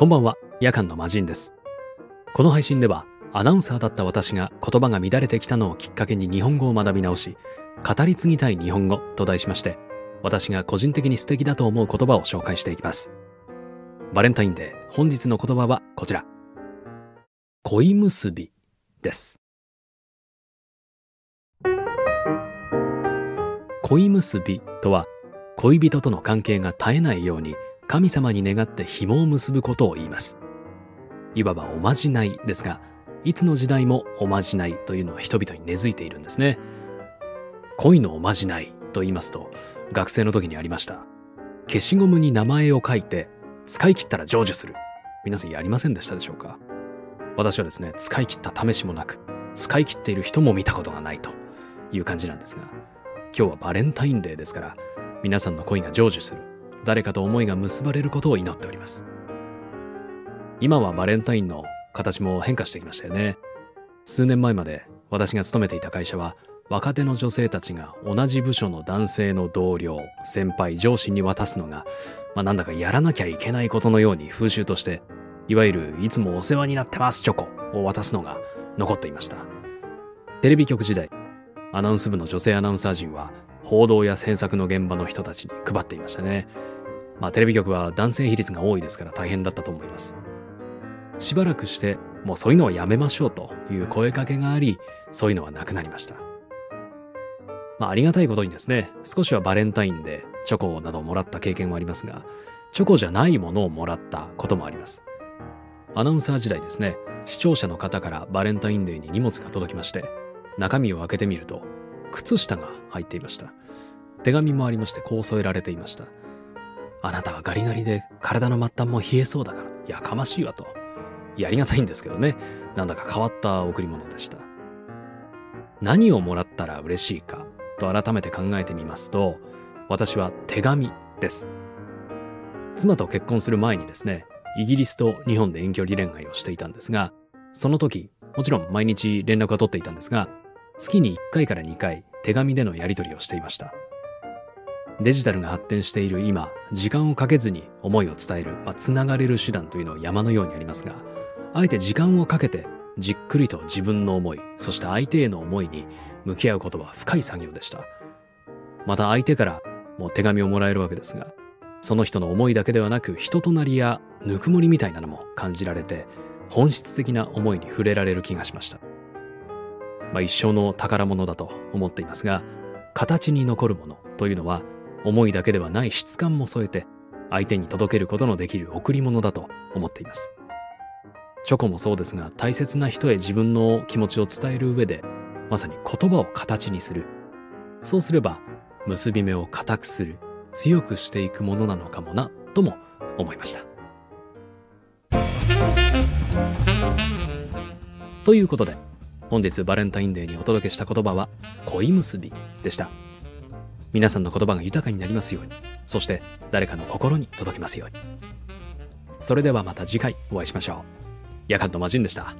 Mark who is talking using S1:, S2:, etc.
S1: こんばんは、夜間の魔人です。この配信では、アナウンサーだった私が言葉が乱れてきたのをきっかけに日本語を学び直し、語り継ぎたい日本語と題しまして、私が個人的に素敵だと思う言葉を紹介していきます。バレンタインデー、本日の言葉はこちら。恋結びです。恋結びとは、恋人との関係が絶えないように神様に願って紐を結ぶことを言います。いわばおまじないですが、いつの時代もおまじないというのは人々に根付いているんですね。恋のおまじないと言いますと、学生の時にありました。消しゴムに名前を書いて、使い切ったら成就する。皆さんやりませんでしたでしょうか？私はですね、使い切った試しもなく、使い切っている人も見たことがないという感じなんですが、今日はバレンタインデーですから、皆さんの恋が成就する誰かと思いが結ばれることを祈っております。今はバレンタインの形も変化してきましたよね。数年前まで私が勤めていた会社は若手の女性たちが同じ部署の男性の同僚、先輩、上司に渡すのが、まあ、なんだかやらなきゃいけないことのように風習として、いわゆるいつもお世話になってますチョコを渡すのが残っていました。テレビ局時代、アナウンス部の女性アナウンサー陣は報道や制作の現場の人たちに配っていましたね。まあテレビ局は男性比率が多いですから大変だったと思います。しばらくしてもうそういうのはやめましょうという声かけがあり、そういうのはなくなりました。まあありがたいことにですね、少しはバレンタインでチョコなどをもらった経験はありますが、チョコじゃないものをもらったこともあります。アナウンサー時代ですね、視聴者の方からバレンタインデーに荷物が届きまして、中身を開けてみると、靴下が入っていました。手紙もありましてこう添えられていました。あなたはガリガリで体の末端も冷えそうだから、やかましいわと。やりがたいんですけどね。なんだか変わった贈り物でした。何をもらったら嬉しいかと改めて考えてみますと、私は手紙です。妻と結婚する前にですね、イギリスと日本で遠距離恋愛をしていたんですが、その時、もちろん毎日連絡は取っていたんですが、月に1回から2回手紙でのやり取りをしていました。デジタルが発展している今、時間をかけずに思いを伝える、まあ、つながれる手段というのは山のようにありますが、あえて時間をかけてじっくりと自分の思い、そして相手への思いに向き合うことは深い作業でした。また相手からも手紙をもらえるわけですが、その人の思いだけではなく人となりやぬくもりみたいなのも感じられて、本質的な思いに触れられる気がしました。まあ、一生の宝物だと思っていますが、形に残るものというのは思いだけではない質感も添えて相手に届けることのできる贈り物だと思っています。チョコもそうですが大切な人へ自分の気持ちを伝える上でまさに言葉を形にする。そうすれば結び目を固くする、強くしていくものなのかもなとも思いました。ということで本日バレンタインデーにお届けした言葉は恋結びでした。皆さんの言葉が豊かになりますように、そして誰かの心に届きますように。それではまた次回お会いしましょう。夜間の魔人でした。